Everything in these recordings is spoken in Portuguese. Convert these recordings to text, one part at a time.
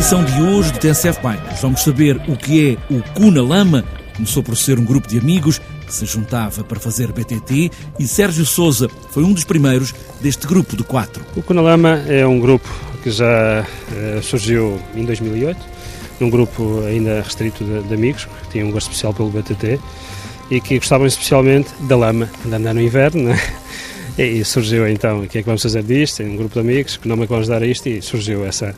edição de hoje do TSF Bikes vamos saber o que é o Cu na Lama. Começou por ser um grupo de amigos que se juntava para fazer BTT e Sérgio Souza foi um dos primeiros deste grupo de quatro. O Cu na Lama é um grupo que já uh, surgiu em 2008, um grupo ainda restrito de, de amigos que tinham um gosto especial pelo BTT e que gostavam especialmente da lama, de andar no inverno, né? E surgiu então, o que é que vamos fazer disto? Um grupo de amigos, que nome é que vamos dar a isto? E surgiu essa,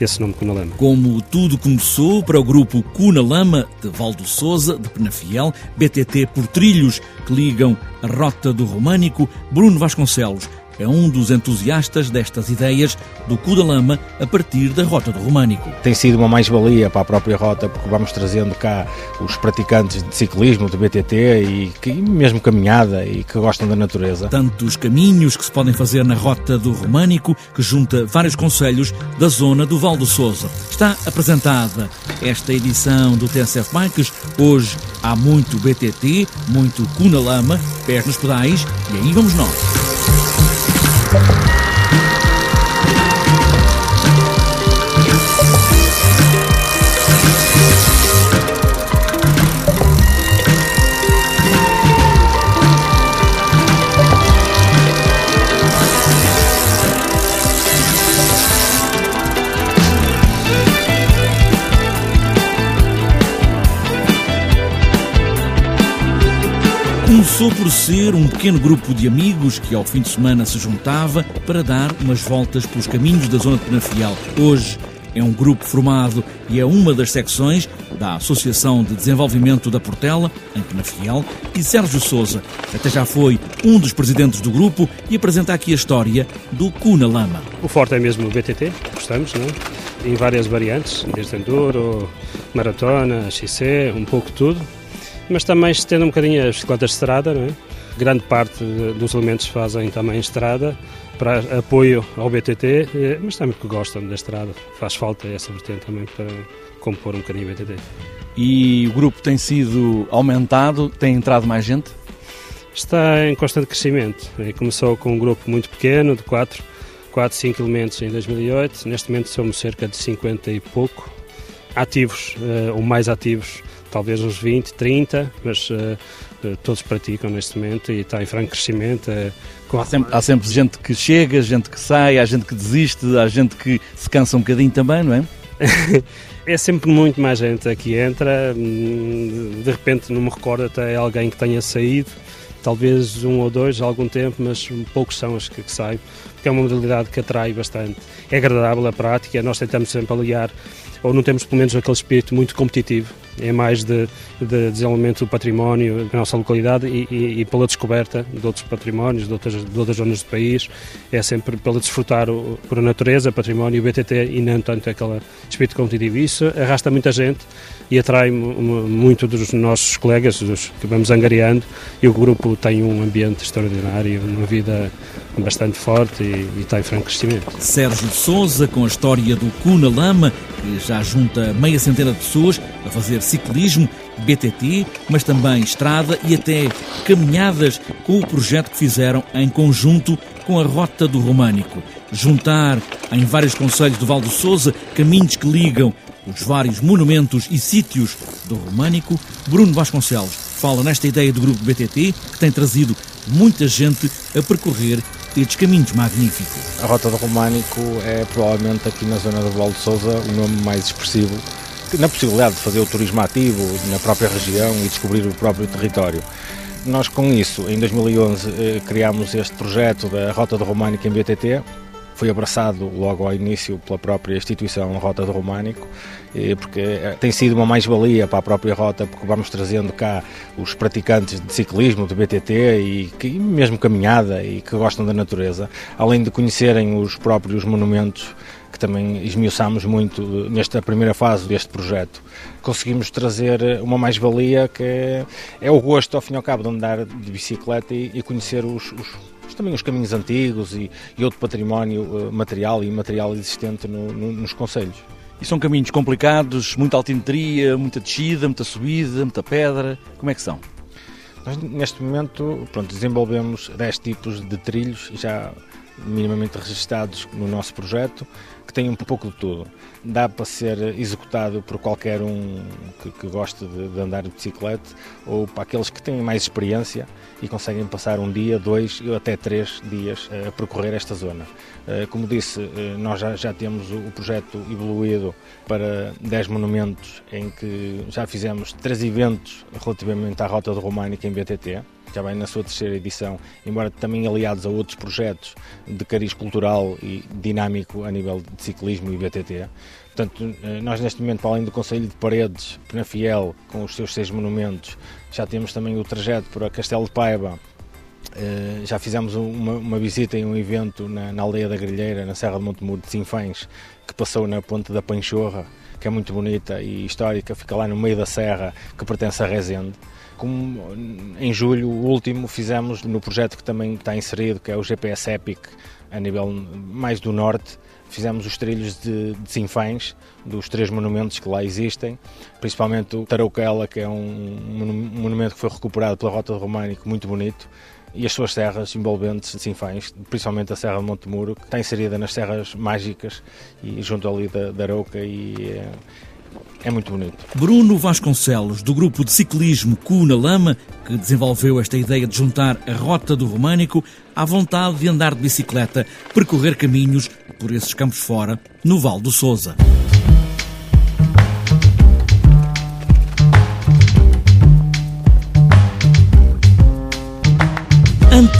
esse nome Cuna Lama. Como tudo começou para o grupo Cuna Lama, de Valdo Souza, de Penafiel, BTT por trilhos que ligam a Rota do Românico, Bruno Vasconcelos é um dos entusiastas destas ideias do Cu da Lama a partir da Rota do Românico. Tem sido uma mais-valia para a própria rota, porque vamos trazendo cá os praticantes de ciclismo, de BTT e, que, mesmo caminhada e que gostam da natureza. Tantos caminhos que se podem fazer na Rota do Românico, que junta vários conselhos da zona do Val do Sousa. Está apresentada esta edição do TSF Bikes. Hoje há muito BTT, muito Cu na Lama, pés nos pedais e aí vamos nós. Thank you. Começou por ser um pequeno grupo de amigos que ao fim de semana se juntava para dar umas voltas pelos caminhos da zona de Penafiel. Hoje é um grupo formado e é uma das secções da Associação de Desenvolvimento da Portela, em Penafiel, e Sérgio Souza até já foi um dos presidentes do grupo e apresenta aqui a história do Cuna Lama. O forte é mesmo o BTT, gostamos, não é? Em várias variantes, desde enduro, maratona, XC, um pouco tudo mas também estendo um bocadinho as bicicletas de estrada, não é? grande parte dos elementos fazem também estrada para apoio ao BTT, eh, mas também porque gostam da estrada, faz falta essa vertente também para compor um bocadinho o BTT. E o grupo tem sido aumentado, tem entrado mais gente? Está em constante crescimento. Começou com um grupo muito pequeno, de 4, 4 5 elementos em 2008. Neste momento somos cerca de 50 e pouco ativos, eh, ou mais ativos, talvez uns 20, 30, mas uh, todos praticam neste momento e está em franco crescimento. Uh, há, sempre, há sempre gente que chega, gente que sai, há gente que desiste, há gente que se cansa um bocadinho também, não é? é sempre muito mais gente que entra, hum, de repente não me recordo até alguém que tenha saído, talvez um ou dois há algum tempo, mas poucos são os que, que saem, porque é uma modalidade que atrai bastante. É agradável a prática, nós tentamos sempre aliar, ou não temos pelo menos aquele espírito muito competitivo, é mais de, de desenvolvimento do património da nossa localidade e, e, e, pela descoberta de outros patrimónios, de outras, de outras zonas do país. É sempre pelo desfrutar o, por a natureza, património, o BTT e não tanto aquele espírito competitivo. Isso arrasta muita gente e atrai muito dos nossos colegas, dos que vamos angariando, e o grupo tem um ambiente extraordinário, uma vida bastante forte e, e está em franco crescimento. Sérgio Souza, com a história do Cuna Lama, que já junta meia centena de pessoas a fazer ciclismo, BTT, mas também estrada e até caminhadas com o projeto que fizeram em conjunto com a Rota do Românico. Juntar em vários conselhos do Val do Souza caminhos que ligam os vários monumentos e sítios do Românico, Bruno Vasconcelos fala nesta ideia do grupo BTT que tem trazido muita gente a percorrer estes caminhos magníficos. A Rota do Românico é provavelmente aqui na zona do Val de Souza o nome mais expressivo na possibilidade de fazer o turismo ativo na própria região e descobrir o próprio território. Nós com isso, em 2011, eh, criámos este projeto da Rota do Românico em BTT, foi abraçado logo ao início pela própria instituição Rota do Românico, porque eh, tem sido uma mais-valia para a própria rota, porque vamos trazendo cá os praticantes de ciclismo, de BTT e que, mesmo caminhada e que gostam da natureza, além de conhecerem os próprios monumentos que também esmiuçámos muito nesta primeira fase deste projeto. Conseguimos trazer uma mais-valia que é, é, o gosto, ao fim e ao cabo, de andar de bicicleta e, e conhecer os, os também os caminhos antigos e, e outro património uh, material e imaterial existente no, no, nos conselhos. E são caminhos complicados, muita altimetria, muita descida, muita subida, muita pedra. Como é que são? Nós, neste momento, pronto, desenvolvemos 10 tipos de trilhos já minimamente registados no nosso projeto, que têm um pouco de tudo. Dá para ser executado por qualquer um que, que goste de, de, andar de bicicleta ou para aqueles que têm mais experiência e conseguem passar um dia, dois ou até três dias a percorrer esta zona. Eh, como disse, eh, nós já, já temos o projeto evoluído para 10 monumentos em que já fizemos três eventos relativamente à Rota do Românica em BTT já vai na sua terceira edição, embora também aliados a outros projetos de cariz cultural e dinâmico a nível de ciclismo e BTT. Portanto, eh, nós neste momento, para além do Conselho de Paredes, Penafiel, com os seus seis monumentos, já temos também o trajeto para Castelo de Paiva, Uh, já fizemos uma, uma, visita e um evento na, na, aldeia da Grilheira, na Serra de Montemuro de Sinfães, que passou na Ponte da Panchorra, que é muito bonita e histórica, fica lá no meio da serra, que pertence a Rezende. Como em julho, último, fizemos no projeto que também está inserido, que é o GPS Epic, a nível mais do norte, fizemos os trilhos de, de Sinfães, dos três monumentos que lá existem, principalmente o Tarouquela, que é um monumento que foi recuperado pela Rota do Românico, muito bonito, e as suas serras envolventes de Sinfães, principalmente a Serra de Montemuro, que está inserida nas serras mágicas e junto ali da, da Arouca e é, é muito bonito. Bruno Vasconcelos, do grupo de ciclismo Cu na Lama, que desenvolveu esta ideia de juntar a rota do Românico à vontade de andar de bicicleta, percorrer caminhos por esses campos fora, no Val do Sousa.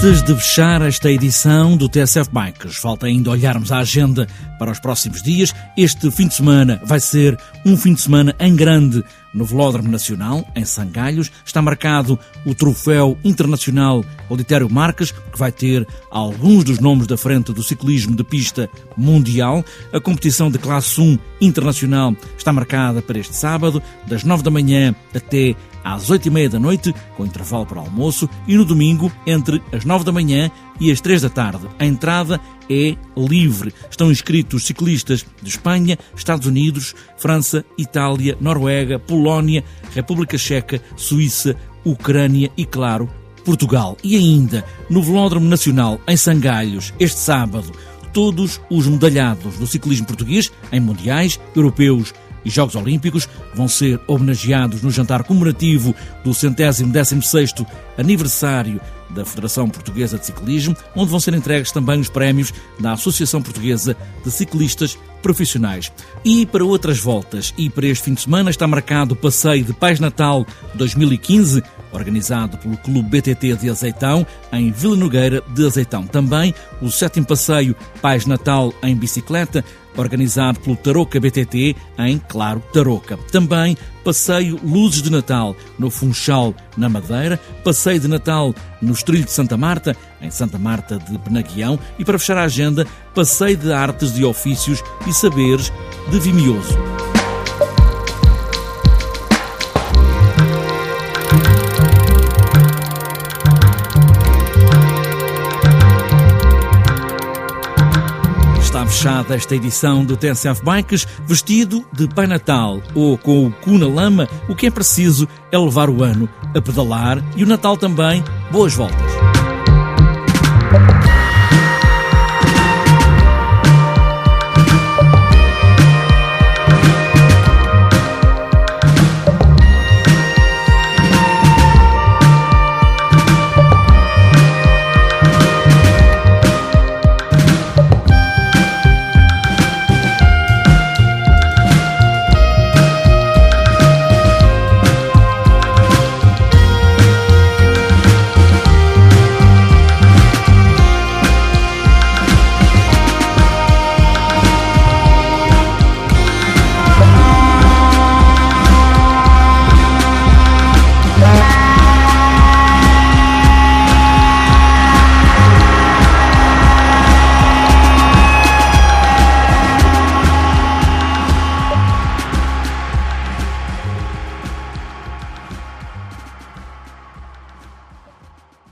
Antes de fechar esta edição do TSF Bikes, falta ainda olharmos a agenda para os próximos dias. Este fim de semana vai ser um fim de semana em grande no Velódromo Nacional, em Sangalhos. Está marcado o Troféu Internacional Auditério Marques, que vai ter alguns dos nomes da frente do ciclismo de pista mundial. A competição de classe 1 internacional está marcada para este sábado, das 9 da manhã até às 8 e meia da noite, com intervalo para almoço, e no domingo, entre as 9 da manhã e as 3 da tarde. A entrada é livre. Estão inscritos ciclistas de Espanha, Estados Unidos, França, Itália, Noruega, Polónia, República Checa, Suíça, Ucrânia e, claro, Portugal. E ainda, no Velódromo Nacional, em Sangalhos, este sábado, todos os medalhados do ciclismo português em mundiais, europeus e Jogos Olímpicos vão ser homenageados no jantar comemorativo do centésimo décimo sexto aniversário da Federação Portuguesa de Ciclismo, onde vão ser entregues também os prémios da Associação Portuguesa de Ciclistas Profissionais. E para outras voltas e para este fim de semana está marcado o passeio de Pais Natal 2015, organizado pelo Clube BTT de Azeitão, em Vila Nogueira de Azeitão. Também o sétimo passeio Pais Natal em bicicleta, organizado pelo Tarouca BTT, em Claro Tarouca. Também passeio Luzes de Natal no Funchal, na Madeira, passeio de Natal no Estrilho de Santa Marta, em Santa Marta de Penaguião, e para fechar a agenda, passeio de Artes e Ofícios e Saberes de Vimioso. Fechada esta edição do TSF Bikes vestido de Pai Natal ou com o cu na lama, o que é preciso é levar o ano a pedalar e o Natal também. Boas voltas!